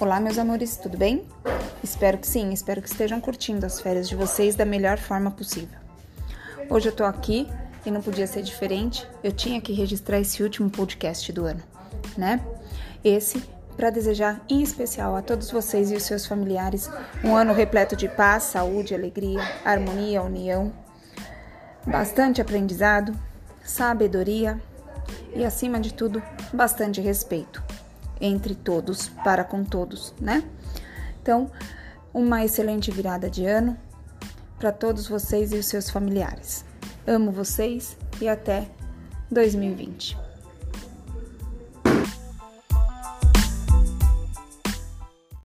Olá, meus amores, tudo bem? Espero que sim, espero que estejam curtindo as férias de vocês da melhor forma possível. Hoje eu tô aqui e não podia ser diferente, eu tinha que registrar esse último podcast do ano, né? Esse para desejar em especial a todos vocês e os seus familiares um ano repleto de paz, saúde, alegria, harmonia, união, bastante aprendizado, sabedoria e, acima de tudo, bastante respeito entre todos, para com todos, né? Então, uma excelente virada de ano para todos vocês e os seus familiares. Amo vocês e até 2020.